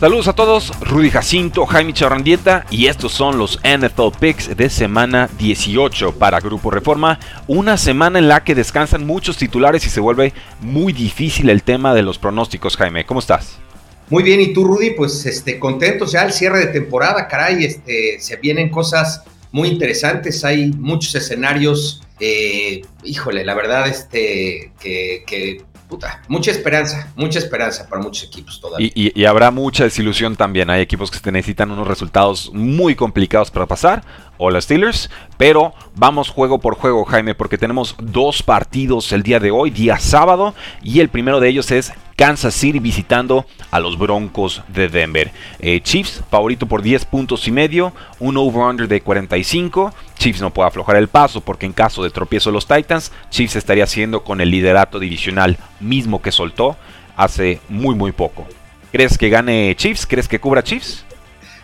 Saludos a todos, Rudy Jacinto, Jaime Charrandieta y estos son los NFL Picks de semana 18 para Grupo Reforma, una semana en la que descansan muchos titulares y se vuelve muy difícil el tema de los pronósticos, Jaime, ¿cómo estás? Muy bien, y tú Rudy, pues este, contentos ya al cierre de temporada, caray, este, se vienen cosas muy interesantes, hay muchos escenarios, eh, híjole, la verdad este, que, que puta, mucha esperanza, mucha esperanza para muchos equipos todavía. Y, habrá mucha desilusión también. Hay equipos que necesitan unos resultados muy complicados para pasar, los Steelers, pero vamos juego por juego, Jaime, porque tenemos dos partidos el día de hoy, día sábado, y el primero de ellos es Kansas City visitando a los Broncos de Denver. Eh, Chiefs, favorito por 10 puntos y medio, un over-under de 45. Chiefs no puede aflojar el paso porque en caso de tropiezo los Titans, Chiefs estaría haciendo con el liderato divisional mismo que soltó hace muy muy poco. ¿Crees que gane Chiefs? ¿Crees que cubra Chiefs?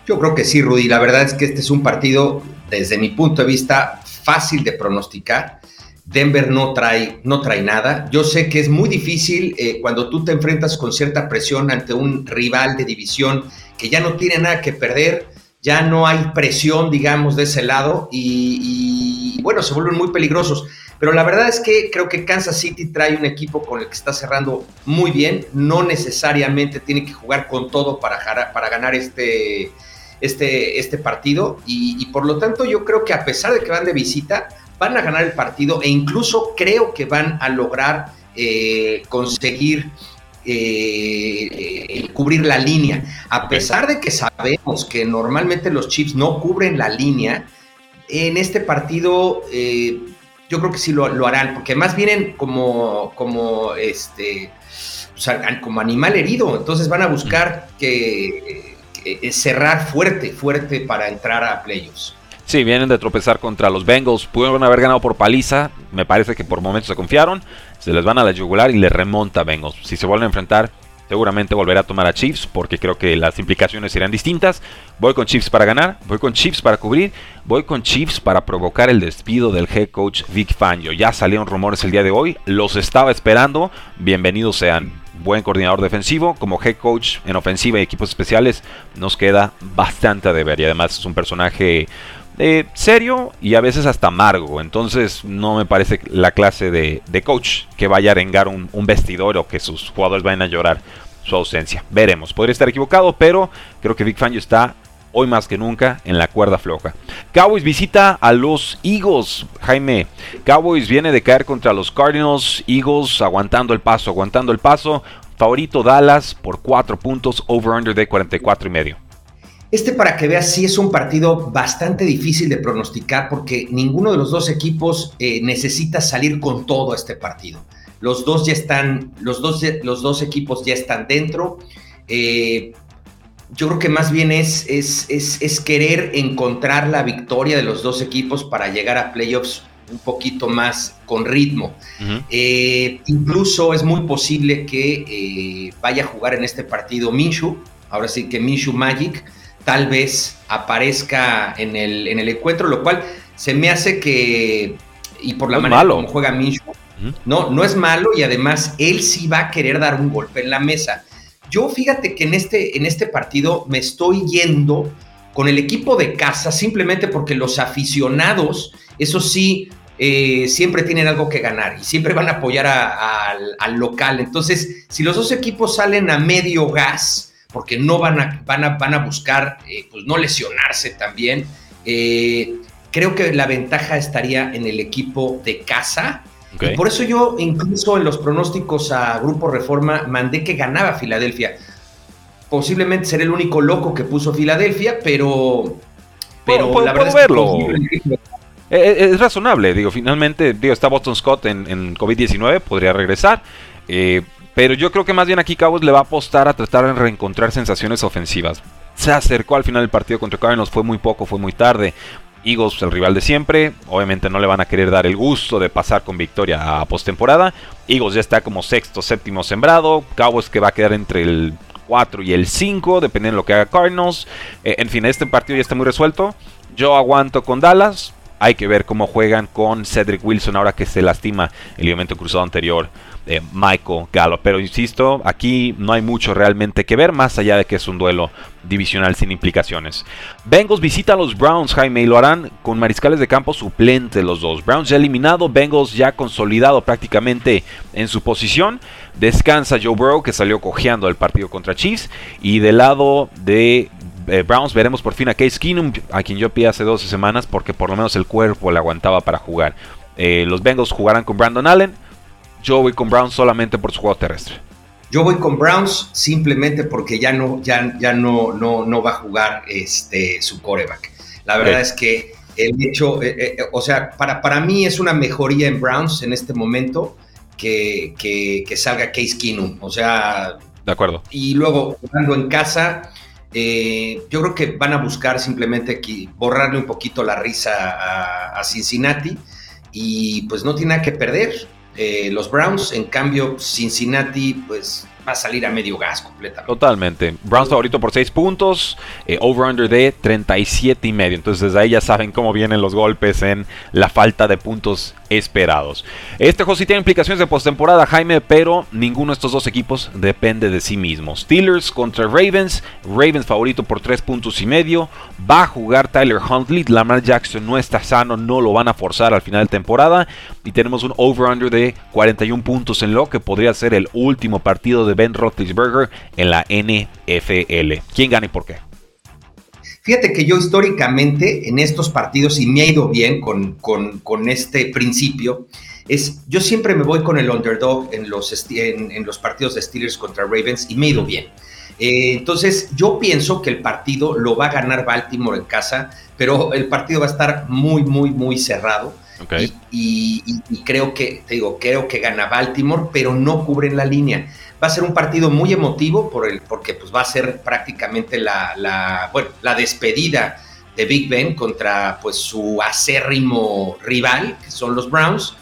Yo creo que sí, Rudy. La verdad es que este es un partido, desde mi punto de vista, fácil de pronosticar. Denver no trae, no trae nada. Yo sé que es muy difícil eh, cuando tú te enfrentas con cierta presión ante un rival de división que ya no tiene nada que perder, ya no hay presión, digamos, de ese lado y, bueno, se vuelven muy peligrosos. Pero la verdad es que creo que Kansas City trae un equipo con el que está cerrando muy bien. No necesariamente tiene que jugar con todo para, para ganar este, este, este partido. Y, y por lo tanto yo creo que a pesar de que van de visita, van a ganar el partido e incluso creo que van a lograr eh, conseguir eh, cubrir la línea. A pesar de que sabemos que normalmente los Chiefs no cubren la línea, en este partido eh, yo creo que sí lo, harán, porque más vienen como, como, este, como animal herido, entonces van a buscar que, que cerrar fuerte, fuerte para entrar a playoffs. Sí, vienen de tropezar contra los Bengals. Pudieron haber ganado por paliza. Me parece que por momentos se confiaron. Se les van a la yugular y le remonta a Bengals. Si se vuelven a enfrentar, seguramente volverá a tomar a Chiefs porque creo que las implicaciones serán distintas. Voy con Chiefs para ganar, voy con Chiefs para cubrir, voy con Chiefs para provocar el despido del head coach Vic Fangio. Ya salieron rumores el día de hoy, los estaba esperando. Bienvenidos sean. Buen coordinador defensivo, como head coach en ofensiva y equipos especiales, nos queda bastante a deber. Y además es un personaje eh, serio y a veces hasta amargo. Entonces no me parece la clase de, coach que vaya a arengar un, vestidor o que sus jugadores vayan a llorar su ausencia. Veremos, podría estar equivocado, pero creo que Big Fangio está hoy más que nunca en la cuerda floja. Cowboys visita a los Eagles. Jaime, Cowboys viene de caer contra los Cardinals. Eagles aguantando el paso, aguantando el paso. Favorito Dallas por 4 puntos, over-under de 44 y medio. Este, para que veas, sí es un partido bastante difícil de pronosticar porque ninguno de los dos equipos eh, necesita salir con todo este partido. Los dos ya están, los dos, los dos equipos ya están dentro. Eh, yo creo que más bien es, es, es, querer encontrar la victoria de los dos equipos para llegar a playoffs un poquito más con ritmo. Eh, incluso es muy posible que vaya a jugar en este partido Minshu, ahora sí que Minshu Magic, tal vez aparezca en el, en el encuentro, lo cual se me hace que, y por la manera como juega Minshew, no, no es malo y además él sí va a querer dar un golpe en la mesa. Yo fíjate que en este, en este partido me estoy yendo con el equipo de casa simplemente porque los aficionados, eso sí, eh, siempre tienen algo que ganar y siempre van a apoyar al, al local. Entonces, si los dos equipos salen a medio gas, porque no van a, van a, van a buscar eh, pues no lesionarse también. Eh, creo que la ventaja estaría en el equipo de casa. Y por eso yo incluso en los pronósticos a Grupo Reforma mandé que ganaba Filadelfia. posiblemente ser el único loco que puso Filadelfia, pero, pero la verdad verlo. Es, que es, razonable, digo, finalmente, digo, está Boston Scott en, COVID-19, podría regresar. Eh, pero yo creo que más bien aquí Cowboys le va a apostar a tratar de reencontrar sensaciones ofensivas. Se acercó al final del partido contra Cardinals, fue muy poco, fue muy tarde. Eagles, el rival de siempre, obviamente no le van a querer dar el gusto de pasar con victoria a postemporada. Eagles ya está como sexto, séptimo sembrado. Cowboys que va a quedar entre el 4 y el 5, dependiendo de lo que haga Cardinals. Eh, en fin, este partido ya está muy resuelto. Yo aguanto con Dallas. Hay que ver cómo juegan con Cedric Wilson ahora que se lastima el ligamento cruzado anterior de Michael Gallo. Pero insisto, aquí no hay mucho realmente que ver, más allá de que es un duelo divisional sin implicaciones. Bengals visita a los Browns, Jaime, y lo harán con mariscales de campo suplente los dos. Browns ya eliminado, Bengals ya consolidado prácticamente en su posición. Descansa Joe Burrow, que salió cojeando el partido contra Chiefs. Y del lado de eh, Browns veremos por fin a Case Keenum, a quien yo pide hace 12 semanas, porque por lo menos el cuerpo le aguantaba para jugar. Eh, los Bengals jugarán con Brandon Allen. Yo voy con Browns solamente por su juego terrestre. Yo voy con Browns simplemente porque ya no, ya, ya no, no, no va a jugar este, su coreback. La verdad es que el hecho, eh, eh, o sea, para, para mí es una mejoría en Browns en este momento que, que, salga Case Keenum. O sea. De acuerdo. Y luego jugando en casa. Eh, yo creo que van a buscar simplemente aquí borrarle un poquito la risa a, Cincinnati y pues no tiene nada que perder. Eh, los Browns, en cambio, Cincinnati, pues va a salir a medio gas completamente. Totalmente. Browns favorito por 6 puntos, eh, over-under de 37 y medio. Entonces desde ahí ya saben cómo vienen los golpes en la falta de puntos esperados. Este juego sí tiene implicaciones de postemporada, Jaime, pero ninguno de estos dos equipos depende de sí mismo. Steelers contra Ravens, Ravens favorito por 3 puntos y medio. Va a jugar Tyler Huntley, Lamar Jackson no está sano, no lo van a forzar al final de temporada. Y tenemos un over-under de 41 puntos en lo que podría ser el último partido de Ben Roethlisberger en la NFL. ¿Quién gana y por qué? Fíjate que yo históricamente en estos partidos, y me ha ido bien con, con, este principio, es yo siempre me voy con el underdog en los, en, los partidos de Steelers contra Ravens y me ha ido bien. Eh, entonces yo pienso que el partido lo va a ganar Baltimore en casa, pero el partido va a estar muy, muy, muy cerrado. Y, creo que, te digo, creo que gana Baltimore, pero no cubren la línea. Va a ser un partido muy emotivo por el, porque pues, va a ser prácticamente la, la, bueno, la despedida de Big Ben contra pues, su acérrimo rival, que son los Browns.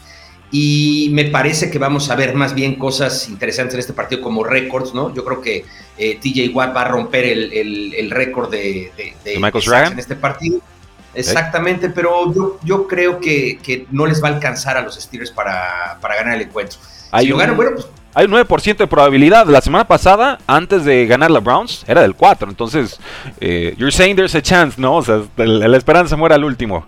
Y me parece que vamos a ver más bien cosas interesantes en este partido como récords, ¿no? Yo creo que eh, TJ Watt va a romper el, récord de, de, Michael en este partido. Exactamente, pero yo, yo creo que, no les va a alcanzar a los Steelers para, ganar el encuentro. Hay un, pues, hay un 9% de probabilidad. La semana pasada, antes de ganar la Browns, era del 4. Entonces, eh, you're saying there's a chance, ¿no? O sea, la esperanza muere al último.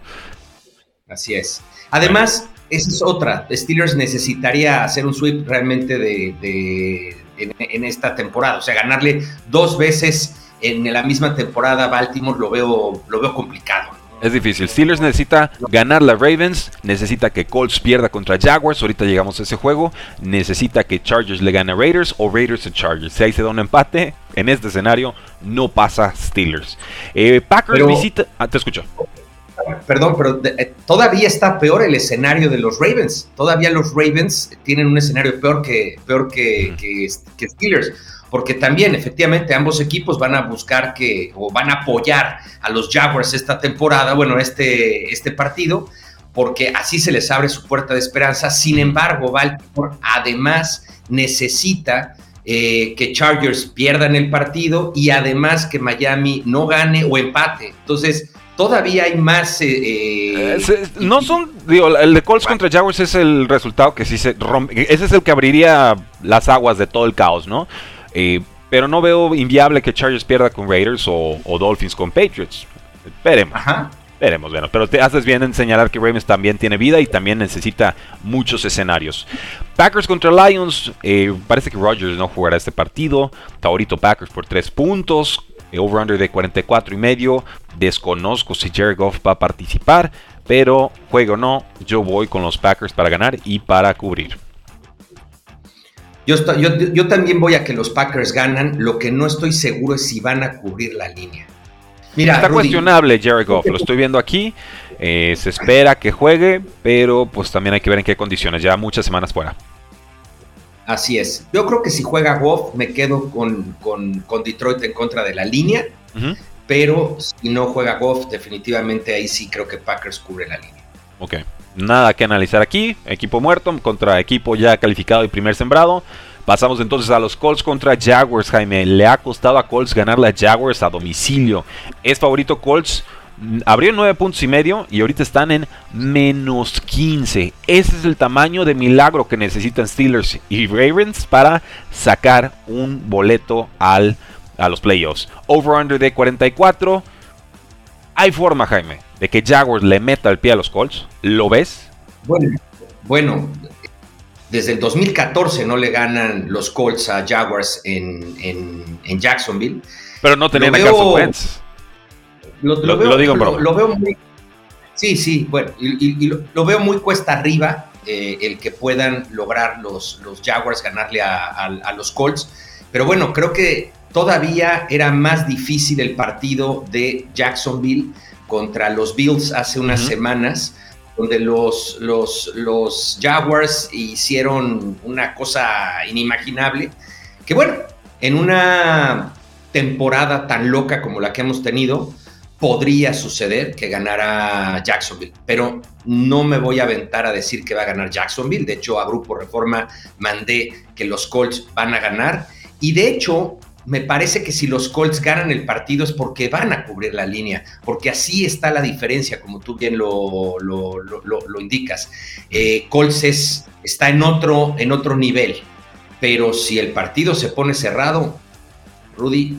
Así es. Además, esa es otra. Steelers necesitaría hacer un sweep realmente de, en, esta temporada. O sea, ganarle dos veces en la misma temporada a Baltimore lo veo, lo veo complicado. Es difícil. Steelers necesita ganar la Ravens, necesita que Colts pierda contra Jaguars, ahorita llegamos a ese juego, necesita que Chargers le gane a Raiders o Raiders a Chargers. Si ahí se da un empate, en este escenario no pasa Steelers. Eh, Packers visita... Ah, te escucho. Perdón, pero eh, todavía está peor el escenario de los Ravens. Todavía los Ravens tienen un escenario peor que, peor que, que Steelers porque también efectivamente ambos equipos van a buscar que o van a apoyar a los Jaguars esta temporada, bueno, este, este partido, porque así se les abre su puerta de esperanza. Sin embargo, Baltimore además necesita eh, que Chargers pierdan el partido y además que Miami no gane o empate. Entonces, todavía hay más. Eh, eh, no son, digo, el de Colts contra Jaguars es el resultado que sí se rompe. Ese es el que abriría las aguas de todo el caos, ¿no? Eh, pero no veo inviable que Chargers pierda con Raiders o, Dolphins con Patriots. Veremos. Veremos, bueno. Pero te haces bien en señalar que Ravens también tiene vida y también necesita muchos escenarios. Packers contra Lions. Eh, parece que Rodgers no jugará este partido. Favorito Packers por 3 puntos. Eh, over-under de 44 y medio. Desconozco si Jared Goff va a participar. Pero juego o no, yo voy con los Packers para ganar y para cubrir. Yo, yo, yo, también voy a que los Packers ganan. Lo que no estoy seguro es si van a cubrir la línea. Mira, Está cuestionable Jerry Goff, lo estoy viendo aquí. Eh, se espera que juegue, pero pues también hay que ver en qué condiciones. Ya muchas semanas fuera. Así es. Yo creo que si juega Goff, me quedo con, con, Detroit en contra de la línea. Pero si no juega Goff, definitivamente ahí sí creo que Packers cubre la línea. Ok. Nada que analizar aquí. Equipo muerto contra equipo ya calificado y primer sembrado. Pasamos entonces a los Colts contra Jaguars, Jaime. Le ha costado a Colts ganarle a Jaguars a domicilio. Es favorito Colts. Abrió 9 puntos y medio y ahorita están en menos 15. Ese es el tamaño de milagro que necesitan Steelers y Ravens para sacar un boleto al, a los playoffs. Over-under de 44. Hay forma, Jaime, de que Jaguars le meta el pie a los Colts. ¿Lo ves? Bueno, bueno desde el 2014 no le ganan los Colts a Jaguars en, Jacksonville. Pero no tenían a Carson Wentz. Lo, digo lo, veo muy. Sí, sí, bueno, y, lo, veo muy cuesta arriba eh, el que puedan lograr los, los Jaguars ganarle a, los Colts. Pero bueno, creo que todavía era más difícil el partido de Jacksonville contra los Bills hace unas semanas, donde los, los, los Jaguars hicieron una cosa inimaginable. Que bueno, en una temporada tan loca como la que hemos tenido, podría suceder que ganara Jacksonville, pero no me voy a aventar a decir que va a ganar Jacksonville. De hecho, a Grupo Reforma mandé que los Colts van a ganar. Y de hecho, me parece que si los Colts ganan el partido es porque van a cubrir la línea, porque así está la diferencia, como tú bien lo, lo, indicas. Eh, Colts está en otro, en otro nivel, pero si el partido se pone cerrado, Rudy,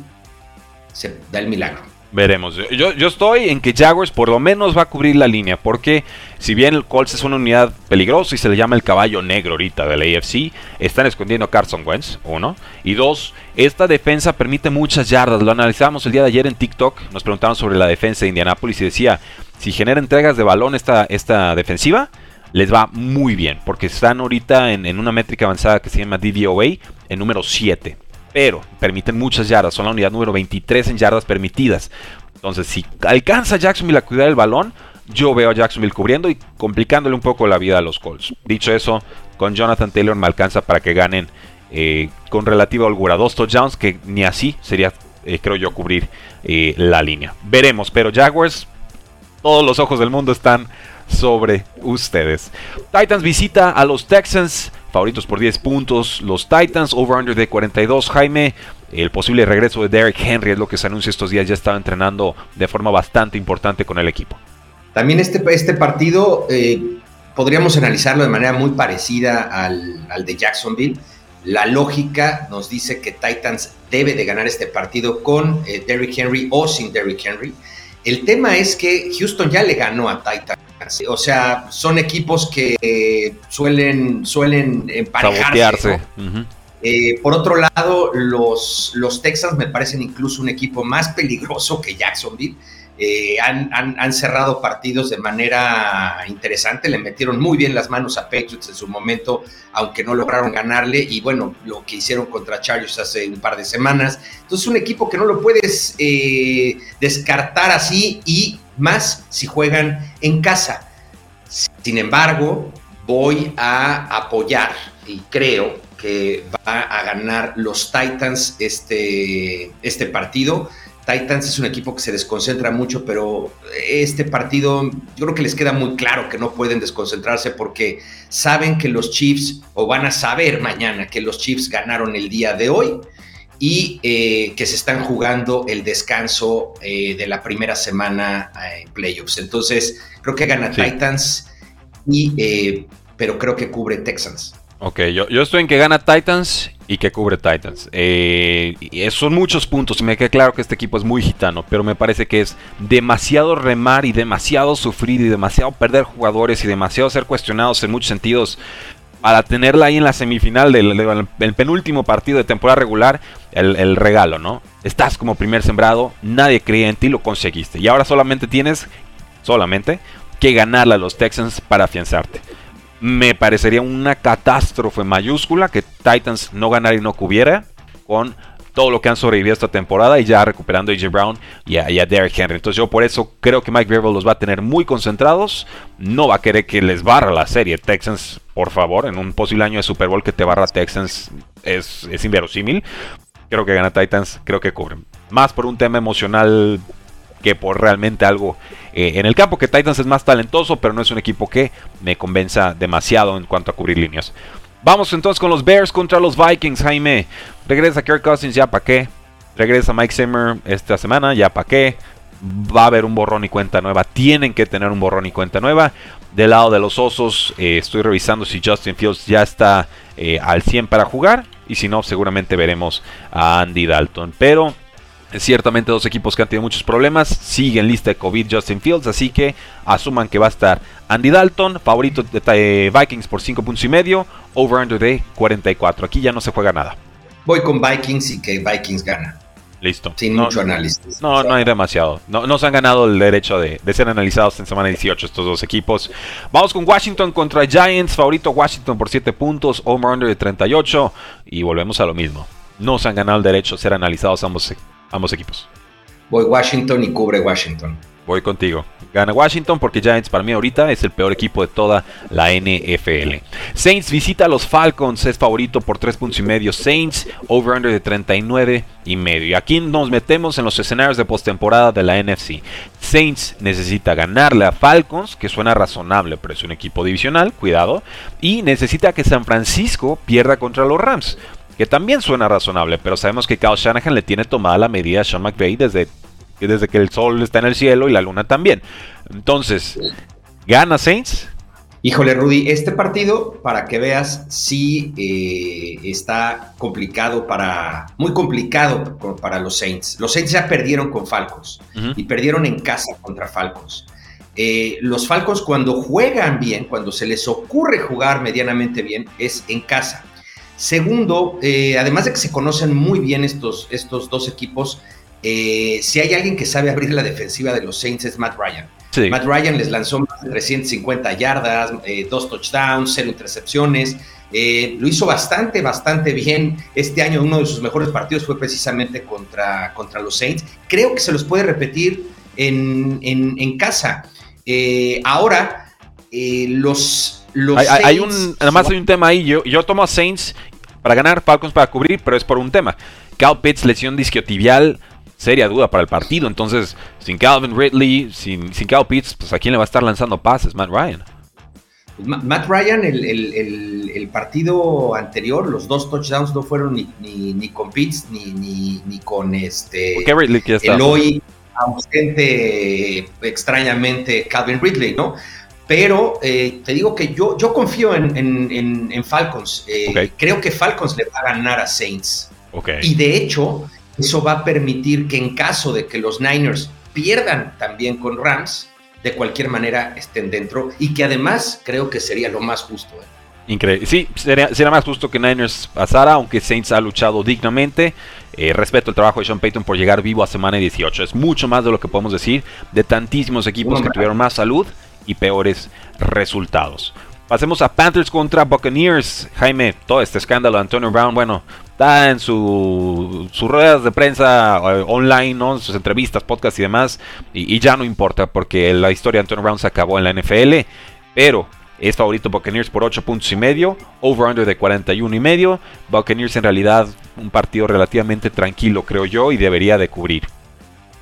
se da el milagro. Veremos. Yo, yo, estoy en que Jaguars por lo menos va a cubrir la línea, porque si bien el Colts es una unidad peligrosa y se le llama el caballo negro ahorita del AFC, están escondiendo a Carson Wentz, uno. Y dos, esta defensa permite muchas yardas. Lo analizamos el día de ayer en TikTok, nos preguntaron sobre la defensa de Indianapolis y decía, si genera entregas de balón esta, esta defensiva, les va muy bien, porque están ahorita en, en una métrica avanzada que se llama DVOA en número 7 pero permiten muchas yardas. Son la unidad número 23 en yardas permitidas. Entonces, si alcanza Jacksonville a cuidar el balón, yo veo a Jacksonville cubriendo y complicándole un poco la vida a los Colts. Dicho eso, con Jonathan Taylor me alcanza para que ganen eh, con relativa holgura dos touchdowns, que ni así sería, eh, creo yo, cubrir eh, la línea. Veremos, pero Jaguars, todos los ojos del mundo están sobre ustedes. Titans visita a los Texans favoritos por 10 puntos. Los Titans, over-under de 42. Jaime, el posible regreso de Derek Henry es lo que se anuncia estos días. Ya estaba entrenando de forma bastante importante con el equipo. También este, este partido eh, podríamos analizarlo de manera muy parecida al, al de Jacksonville. La lógica nos dice que Titans debe de ganar este partido con eh, Derrick Henry o sin Derrick Henry. El tema es que Houston ya le ganó a Titans o sea, son equipos que suelen, suelen emparejarse. Eh, por otro lado, los, los Texans me parecen incluso un equipo más peligroso que Jacksonville. Eh, han, cerrado partidos de manera interesante, le metieron muy bien las manos a Patriots en su momento, aunque no lograron ganarle, y bueno, lo que hicieron contra Chargers hace un par de semanas. Entonces, un equipo que no lo puedes eh, descartar así y más si juegan en casa. Sin embargo, voy a apoyar y creo que va a ganar los Titans este, este partido. Titans es un equipo que se desconcentra mucho, pero este partido yo creo que les queda muy claro que no pueden desconcentrarse porque saben que los Chiefs, o van a saber mañana que los Chiefs ganaron el día de hoy y eh, que se están jugando el descanso eh, de la primera semana eh, en playoffs. Entonces, creo que gana Titans, y, pero creo que cubre Texans. Ok, yo, yo, estoy en que gana Titans y que cubre Titans. son muchos puntos y me queda claro que este equipo es muy gitano, pero me parece que es demasiado remar y demasiado sufrir y demasiado perder jugadores y demasiado ser cuestionados en muchos sentidos para tenerla ahí en la semifinal del, penúltimo partido de temporada regular, el, regalo, ¿no? Estás como primer sembrado, nadie creía en ti, lo conseguiste. Y ahora solamente tienes, solamente, que ganarle a los Texans para afianzarte. Me parecería una catástrofe mayúscula que Titans no ganara y no cubiera con todo lo que han sobrevivido esta temporada y ya recuperando a AJ Brown y a, Derrick Henry. Entonces yo por eso creo que Mike Vrabel los va a tener muy concentrados. No va a querer que les barra la serie. Texans, por favor, en un posible año de Super Bowl que te barra Texans es, es inverosímil. Creo que gana Titans, creo que cubren. Más por un tema emocional que por realmente algo eh, en el campo, que Titans es más talentoso, pero no es un equipo que me convenza demasiado en cuanto a cubrir líneas. Vamos entonces con los Bears contra los Vikings, Jaime. Regresa Kirk Cousins, ya para qué. Regresa Mike Zimmer esta semana, ya para qué. Va a haber un borrón y cuenta nueva. Tienen que tener un borrón y cuenta nueva. Del lado de los Osos, eh, estoy revisando si Justin Fields ya está eh, al 100 para jugar. Y si no, seguramente veremos a Andy Dalton. Pero Ciertamente dos equipos que han tenido muchos problemas. Siguen lista de COVID Justin Fields. Así que asuman que va a estar Andy Dalton. Favorito de eh, Vikings por 5 puntos y medio. Over-under de 44. Aquí ya no se juega nada. Voy con Vikings y que Vikings gana. Listo. Sin mucho análisis. No, no hay demasiado. No, se han ganado el derecho de, de, ser analizados en semana 18 estos dos equipos. Vamos con Washington contra Giants. Favorito Washington por 7 puntos. Over-under de 38. Y volvemos a lo mismo. No se han ganado el derecho de ser analizados ambos ambos equipos. Voy Washington y cubre Washington. Voy contigo. Gana Washington porque Giants para mí ahorita es el peor equipo de toda la NFL. Saints visita a los Falcons, es favorito por 3 puntos y medio. Saints over-under de 39 y medio. Y aquí nos metemos en los escenarios de postemporada de la NFC. Saints necesita ganarle a Falcons, que suena razonable, pero es un equipo divisional, cuidado. Y necesita que San Francisco pierda contra los Rams que también suena razonable, pero sabemos que Kyle Shanahan le tiene tomada la medida a Sean McVay desde, desde que el sol está en el cielo y la luna también. Entonces, ¿gana Saints? Híjole, Rudy, este partido, para que veas, sí eh, está complicado para, muy complicado para los Saints. Los Saints ya perdieron con Falcons y perdieron en casa contra Falcons. Eh, los Falcons cuando juegan bien, cuando se les ocurre jugar medianamente bien, es en casa. Segundo, eh, además de que se conocen muy bien estos, estos dos equipos, eh, si hay alguien que sabe abrir la defensiva de los Saints es Matt Ryan. Matt Ryan les lanzó más de 350 yardas, eh, dos touchdowns, cero intercepciones. lo hizo bastante, bastante bien. Este año uno de sus mejores partidos fue precisamente contra, contra los Saints. Creo que se los puede repetir en, en casa. ahora, los hay, un, además hay un tema ahí. Yo, yo tomo a Saints para ganar, Falcons para cubrir, pero es por un tema. Cal Pitts, lesión disquiotibial, seria duda para el partido. Entonces, sin Calvin Ridley, sin, sin Cal Pitts, pues a quién le va a estar lanzando pases, Matt Ryan. Matt Ryan, el, partido anterior, los dos touchdowns no fueron ni, ni, con Pitts ni, ni, con este el hoy ausente extrañamente Calvin Ridley, ¿no? Pero eh, te digo que yo, yo confío en, Falcons. Eh, creo que Falcons le va a ganar a Saints. Y de hecho, eso va a permitir que en caso de que los Niners pierdan también con Rams, de cualquier manera estén dentro. Y que además creo que sería lo más justo. ¿eh? Increíble. Sí, sería, más justo que Niners pasara, aunque Saints ha luchado dignamente. respeto el trabajo de Sean Payton por llegar vivo a semana 18. Es mucho más de lo que podemos decir de tantísimos equipos que tuvieron más salud y peores resultados. Pasemos a Panthers contra Buccaneers. Jaime, todo este escándalo de Antonio Brown, bueno, está en sus ruedas de prensa eh, online, ¿no? sus entrevistas, podcasts y demás. Y, ya no importa porque la historia de Antonio Brown se acabó en la NFL. Pero es favorito Buccaneers por 8 puntos y medio. Over-under de 41 y medio. Buccaneers en realidad un partido relativamente tranquilo, creo yo, y debería de cubrir.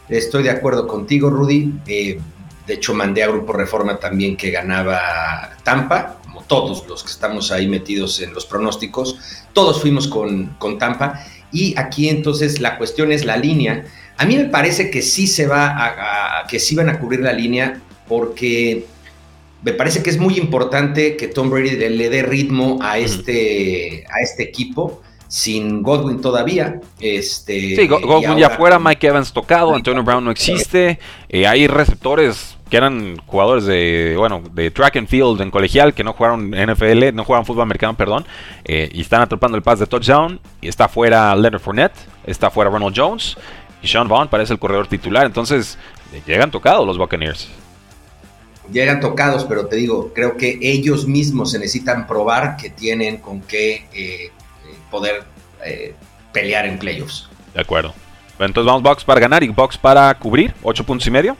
Estoy de acuerdo contigo, Rudy. Eh, de hecho, mandé a Grupo Reforma también que ganaba Tampa, como todos los que estamos ahí metidos en los pronósticos. Todos fuimos con, con Tampa. Y aquí entonces la cuestión es la línea. A mí me parece que sí se va a, que sí van a cubrir la línea porque me parece que es muy importante que Tom Brady le, dé ritmo a este, a este equipo sin Godwin todavía. Este, sí, Godwin ya fuera, Mike Evans tocado, Antonio Brown no existe. Eh, hay receptores que eran jugadores de, bueno, de track and field en colegial, que no jugaron NFL, no jugaron fútbol americano, perdón, eh, y están atrapando el pase de touchdown, y está fuera Leonard Fournette, está fuera Ronald Jones, y Sean Vaughn parece el corredor titular, entonces llegan tocados los Buccaneers. llegan tocados, pero te digo, creo que ellos mismos se necesitan probar que tienen con qué eh, poder eh, pelear en playoffs. De acuerdo. Entonces vamos box para ganar y box para cubrir, 8 puntos y medio.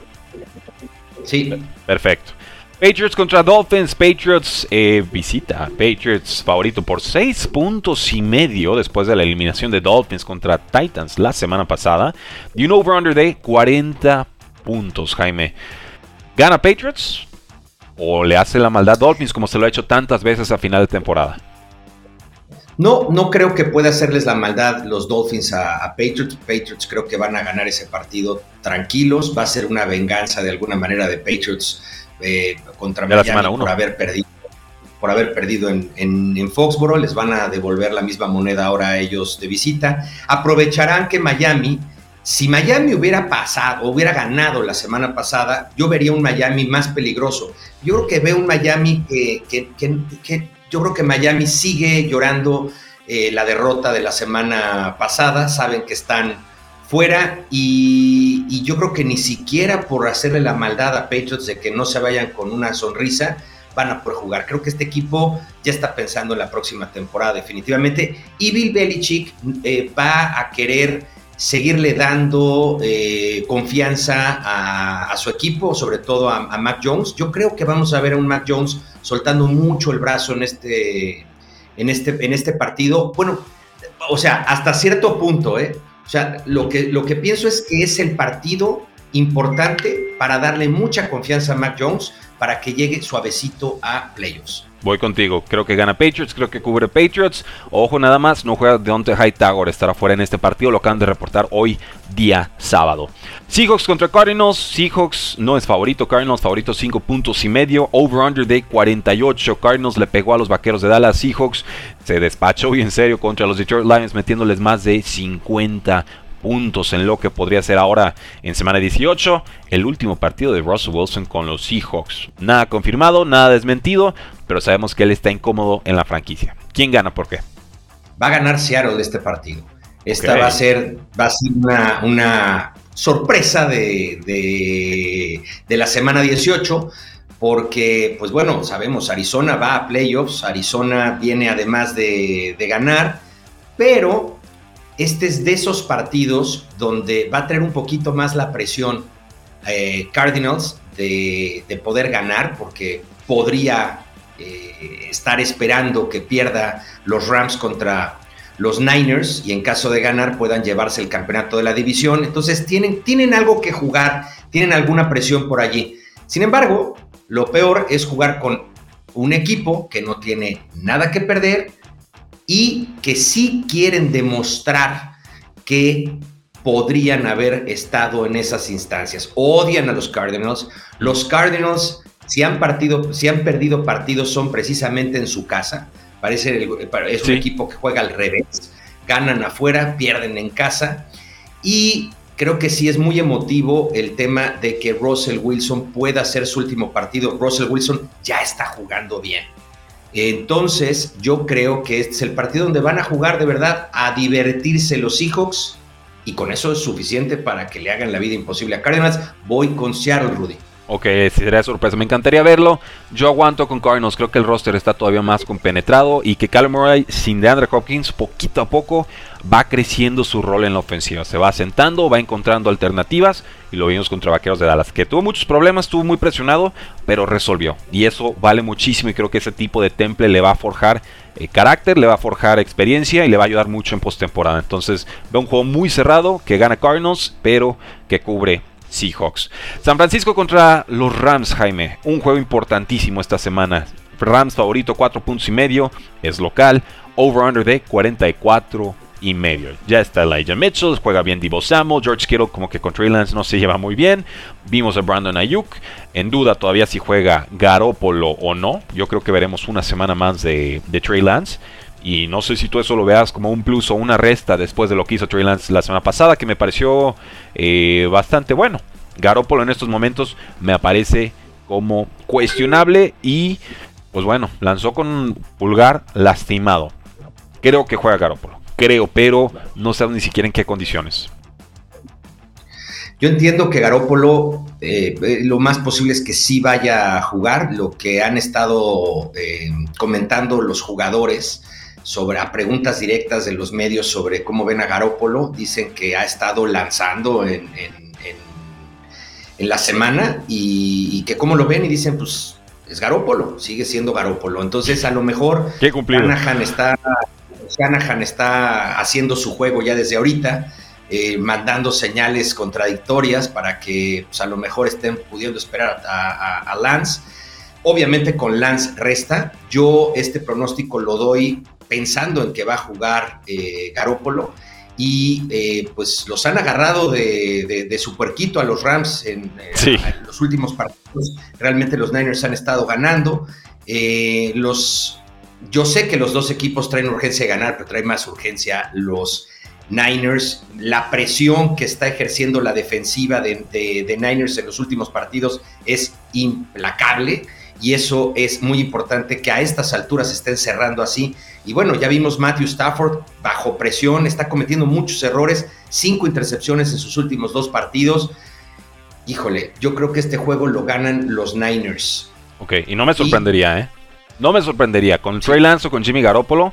Sí. Perfecto. Patriots contra Dolphins. Patriots eh, visita. Patriots favorito por 6 puntos y medio después de la eliminación de Dolphins contra Titans la semana pasada. Y un over-under de 40 puntos, Jaime. ¿Gana Patriots? ¿O le hace la maldad Dolphins como se lo ha hecho tantas veces a final de temporada? No, no creo que pueda hacerles la maldad los Dolphins a, Patriots. Patriots creo que van a ganar ese partido tranquilos. Va a ser una venganza de alguna manera de Patriots eh, contra Miami por haber perdido por haber perdido en, en, Foxboro, les van a devolver la misma moneda ahora a ellos de visita. Aprovecharán que Miami, si Miami hubiera pasado, hubiera ganado la semana pasada, yo vería un Miami más peligroso. Yo creo que veo un Miami que, que, yo creo que Miami sigue llorando eh, la derrota de la semana pasada, saben que están fuera y, yo creo que ni siquiera por hacerle la maldad a Patriots de que no se vayan con una sonrisa van a poder jugar. Creo que este equipo ya está pensando en la próxima temporada definitivamente y Bill Belichick eh, va a querer seguirle dando eh, confianza a, su equipo, sobre todo a, a, Mac Jones. Yo creo que vamos a ver a un Mac Jones soltando mucho el brazo en este, en este, en este partido. Bueno, o sea, hasta cierto punto, ¿eh? O sea, lo que, lo que pienso es que es el partido importante para darle mucha confianza a Mac Jones para que llegue suavecito a playoffs. Voy contigo. Creo que gana Patriots, creo que cubre Patriots. Ojo nada más, no juega Deontay Hightower, estará fuera en este partido. Lo acaban de reportar hoy, día sábado. Seahawks contra Cardinals. Seahawks no es favorito. Cardinals favorito 5 puntos y medio. Over-under de 48. Cardinals le pegó a los vaqueros de Dallas. Seahawks se despachó bien serio contra los Detroit Lions, metiéndoles más de 50 puntos en lo que podría ser ahora en semana 18 el último partido de Russell Wilson con los Seahawks. Nada confirmado, nada desmentido, pero sabemos que él está incómodo en la franquicia. ¿Quién gana? ¿Por qué? Va a ganar Seattle de este partido. Esta va a ser, va a ser una, una sorpresa de, de, la semana 18 porque, pues bueno, sabemos, Arizona va a playoffs, Arizona viene además de, de, ganar, pero este es de esos partidos donde va a traer un poquito más la presión eh, Cardinals de, poder ganar, porque podría eh, estar esperando que pierda los Rams contra los Niners y en caso de ganar puedan llevarse el campeonato de la división. Entonces tienen, tienen algo que jugar, tienen alguna presión por allí. Sin embargo, lo peor es jugar con un equipo que no tiene nada que perder, y que sí quieren demostrar que podrían haber estado en esas instancias. Odian a los Cardinals. Los Cardinals, si han, partido, si han perdido partidos, son precisamente en su casa. Parece es un equipo que juega al revés. Ganan afuera, pierden en casa. Y creo que sí es muy emotivo el tema de que Russell Wilson pueda hacer su último partido. Russell Wilson ya está jugando bien. Entonces, yo creo que este es el partido donde van a jugar de verdad a divertirse los Seahawks y con eso es suficiente para que le hagan la vida imposible a Cardinals. Voy con Seattle, Rudy. Ok, sería sorpresa. Me encantaría verlo. Yo aguanto con Cardinals. Creo que el roster está todavía más compenetrado y que Callum Murray sin DeAndre Hopkins poquito a poco va creciendo su rol en la ofensiva. Se va asentando, va encontrando alternativas y lo vimos contra Vaqueros de Dallas, que tuvo muchos problemas, estuvo muy presionado, pero resolvió. Y eso vale muchísimo y creo que ese tipo de temple le va a forjar eh, carácter, le va a forjar experiencia y le va a ayudar mucho en postemporada. Entonces, veo un juego muy cerrado que gana Cardinals, pero que cubre Seahawks. San Francisco contra los Rams, Jaime. Un juego importantísimo esta semana. Rams favorito 4 puntos y medio. Es local. Over-under de 44 y medio. Ya está Elijah Mitchell, juega bien Divo Samuel, George Kittle como que con Trey Lance no se lleva muy bien. Vimos a Brandon Ayuk, en duda todavía si juega Garópolo o no. Yo creo que veremos una semana más de, Trey Lance. Y no sé si tú eso lo veas como un plus o una resta después de lo que hizo Trey Lance la semana pasada, que me pareció eh, bastante bueno. Garoppolo en estos momentos me aparece como cuestionable y, pues bueno, lanzó con pulgar lastimado. Creo que juega Garoppolo, creo, pero no sé ni siquiera en qué condiciones. Yo entiendo que Garópolo eh, eh, lo más posible es que sí vaya a jugar, lo que han estado eh, comentando los jugadores sobre a preguntas directas de los medios sobre cómo ven a Garópolo, dicen que ha estado lanzando en, en, la semana y, que cómo lo ven y dicen pues es Garópolo, sigue siendo Garópolo. Entonces a lo mejor Shanahan está, Shanahan está haciendo su juego ya desde ahorita eh, mandando señales contradictorias para que pues, a lo mejor estén pudiendo esperar a, Lance. Obviamente con Lance resta. Yo este pronóstico lo doy pensando en que va a jugar eh, Garópolo y eh, pues los han agarrado de, su puerquito a los Rams en, los últimos partidos. Realmente los Niners han estado ganando. los, yo sé que los dos equipos traen urgencia de ganar, pero traen más urgencia los Niners, la presión que está ejerciendo la defensiva de, Niners en los últimos partidos es implacable y eso es muy importante que a estas alturas estén cerrando así. Y bueno, ya vimos Matthew Stafford bajo presión, está cometiendo muchos errores, cinco intercepciones en sus últimos dos partidos. Híjole, yo creo que este juego lo ganan los Niners. Ok, y no me sorprendería, ¿eh? No me sorprendería. Con Trey Lance o con Jimmy Garoppolo,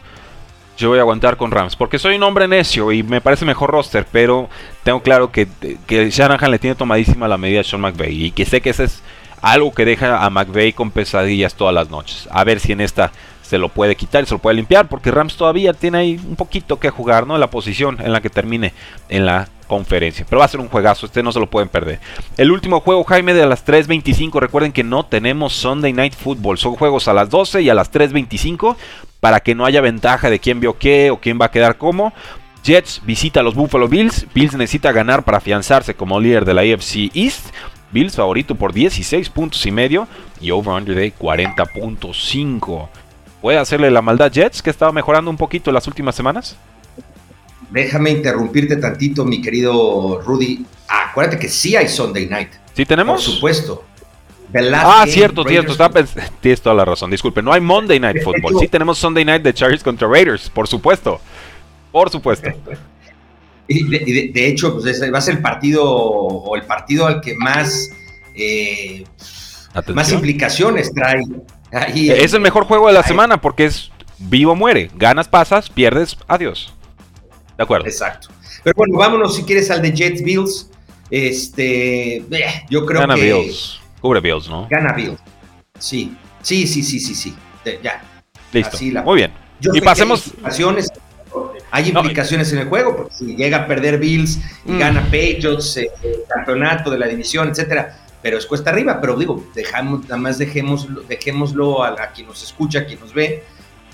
yo voy a aguantar con Rams. Porque soy un hombre necio y me parece mejor roster, pero tengo claro que, que Shanahan le tiene tomadísima la medida a Sean McVay y que sé que ese es algo que deja a McVay con pesadillas todas las noches. A ver si en esta se lo puede quitar y se lo puede limpiar, porque Rams todavía tiene ahí un poquito que jugar, ¿no? En la posición en la que termine en la conferencia. Pero va a ser un juegazo, este no se lo pueden perder. El último juego, Jaime, de las 3.25. Recuerden que no tenemos Sunday Night Football. Son juegos a las 12 y a las 3.25 para que no haya ventaja de quién vio qué o quién va a quedar cómo. Jets visita a los Buffalo Bills. Bills necesita ganar para afianzarse como líder de la AFC East. Bills favorito por 16 puntos y medio y over-under de 40.5. ¿Puede hacerle la maldad Jets que estaba mejorando un poquito en las últimas semanas? Déjame interrumpirte tantito, mi querido Rudy. acuérdate que sí hay Sunday Night. ¿Sí tenemos? Por supuesto. Ah, cierto, cierto. Tienes toda la razón. Disculpe, no hay Monday Night Football. Sí tenemos Sunday Night de Chargers contra Raiders, por supuesto. Por supuesto. Y de, hecho, pues va a ser el partido o el partido al que más, eh, más implicaciones trae. es el mejor juego de la semana porque es vivo o muere. Ganas, pasas, pierdes, adiós. De acuerdo. Exacto. Pero bueno, vámonos si quieres al de Jets Bills. Este, eh, yo creo Gana que. Bills. Cubre Bills, ¿no? Gana Bills. Sí, sí, sí, sí, sí, sí. Ya. Listo. Muy bien. y pasemos. Hay implicaciones, en el juego, porque si llega a perder Bills y mm. gana Patriots, eh, el campeonato de la división, etcétera, pero es cuesta arriba. Pero digo, dejamos, nada más dejemos, dejémoslo a, a quien nos escucha, a quien nos ve,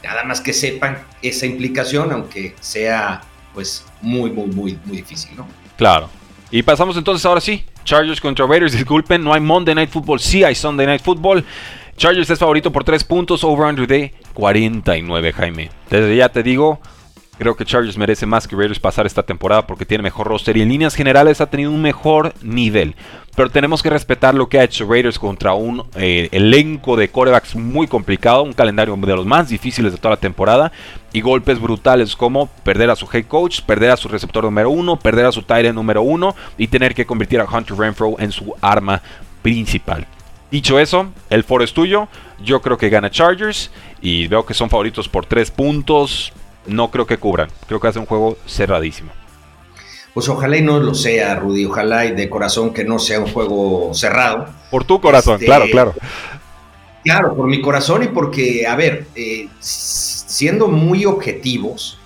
nada más que sepan esa implicación, aunque sea pues muy, muy, muy, muy difícil, ¿no? Claro. Y pasamos entonces ahora sí. Chargers contra Raiders, disculpen, no hay Monday Night Football, sí hay Sunday Night Football. Chargers es favorito por 3 puntos, over under de 49, Jaime. Desde ya te digo, Creo que Chargers merece más que Raiders pasar esta temporada porque tiene mejor roster y en líneas generales ha tenido un mejor nivel. Pero tenemos que respetar lo que ha hecho Raiders contra un eh, elenco de corebacks muy complicado, un calendario de los más difíciles de toda la temporada y golpes brutales como perder a su head coach, perder a su receptor número uno, perder a su tight número uno y tener que convertir a Hunter Renfro en su arma principal. Dicho eso, el foro es tuyo. Yo creo que gana Chargers y veo que son favoritos por 3 puntos no creo que cubran. Creo que hace un juego cerradísimo. Pues ojalá y no lo sea, Rudy. Ojalá y de corazón que no sea un juego cerrado. Por tu corazón, este, claro, claro. Claro, por mi corazón y porque, a ver, eh, siendo muy objetivos,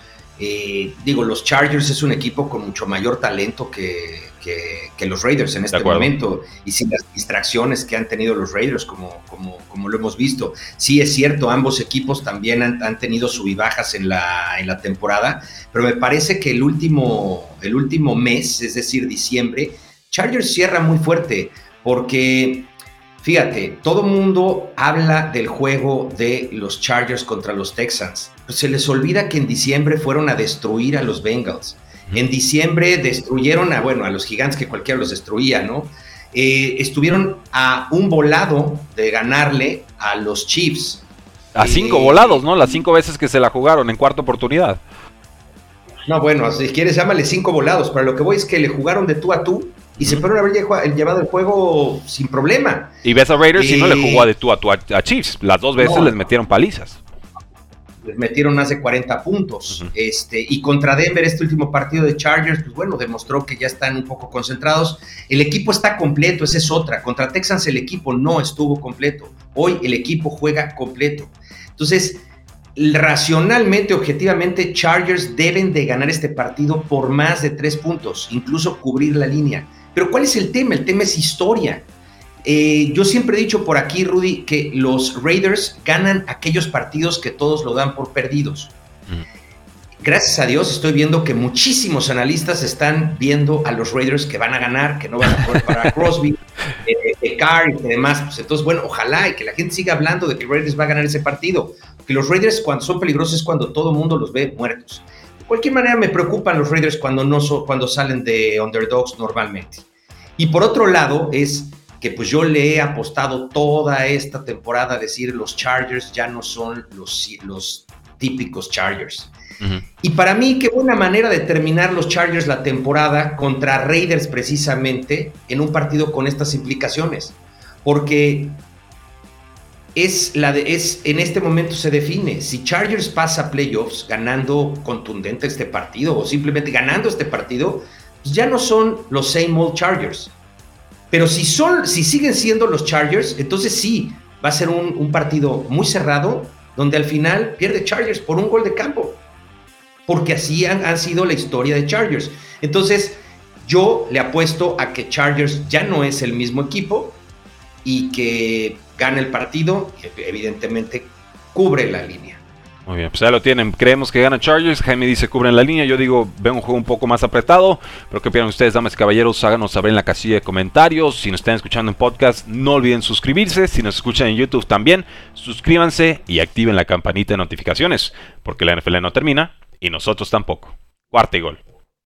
eh, digo, los Chargers es un equipo con mucho mayor talento que, que, los Raiders en este momento y sin las distracciones que han tenido los Raiders, como, como, como lo hemos visto. Sí es cierto, ambos equipos también han, tenido subibajas en la, en la temporada, pero me parece que el último, el último mes, es decir, diciembre, Chargers cierra muy fuerte porque Fíjate, todo mundo habla del juego de los Chargers contra los Texans. Pues se les olvida que en diciembre fueron a destruir a los Bengals. En diciembre destruyeron a, bueno, a los gigantes que cualquiera los destruía, ¿no? Eh, estuvieron a un volado de ganarle a los Chiefs. A cinco eh, volados, ¿no? Las cinco veces que se la jugaron en cuarta oportunidad. No, bueno, si quieres llámale cinco volados, pero lo que voy es que le jugaron de tú a tú y se pueden haber llevado el juego sin problema. Y ves a Raiders y no le jugó de tú a tú a, Chiefs. Las dos veces les metieron palizas. Les metieron más de 40 puntos. este, y contra Denver, este último partido de Chargers, pues bueno, demostró que ya están un poco concentrados. El equipo está completo, esa es otra. Contra Texans el equipo no estuvo completo. Hoy el equipo juega completo. Entonces, racionalmente, objetivamente, Chargers deben de ganar este partido por más de tres puntos, incluso cubrir la línea. Pero ¿cuál es el tema? El tema es historia. Eh, yo siempre he dicho por aquí, Rudy, que los Raiders ganan aquellos partidos que todos lo dan por perdidos. Gracias a Dios estoy viendo que muchísimos analistas están viendo a los Raiders que van a ganar, que no van a poder parar a Crosby, eh, Carr y demás. Pues entonces, bueno, ojalá y que la gente siga hablando de que Raiders va a ganar ese partido. Que los Raiders cuando son peligrosos es cuando todo el mundo los ve muertos. Cualquier manera me preocupan los Raiders cuando, no cuando salen de underdogs normalmente. Y por otro lado es que pues yo le he apostado toda esta temporada a decir los Chargers ya no son los, los típicos Chargers. Y para mí, qué buena manera de terminar los Chargers la temporada contra Raiders precisamente en un partido con estas implicaciones. Porque es la de, es, en este momento se define si Chargers pasa playoffs ganando contundente este partido o simplemente ganando este partido, pues ya no son los same old Chargers. Pero si, son, si siguen siendo los Chargers, entonces sí, va a ser un, partido muy cerrado, donde al final pierde Chargers por un gol de campo. Porque así han sido la historia de Chargers. Entonces, yo le apuesto a que Chargers ya no es el mismo equipo y que gana el partido, evidentemente cubre la línea. Muy bien, pues ya lo tienen. Creemos que gana Chargers. Jaime dice cubren la línea. Yo digo, veo un juego un poco más apretado. Pero ¿qué opinan ustedes, damas y caballeros? Háganos saber en la casilla de comentarios. Si nos están escuchando en podcast, no olviden suscribirse. Si nos escuchan en YouTube también, suscríbanse y activen la campanita de notificaciones. Porque la NFL no termina y nosotros tampoco. Cuarta y gol.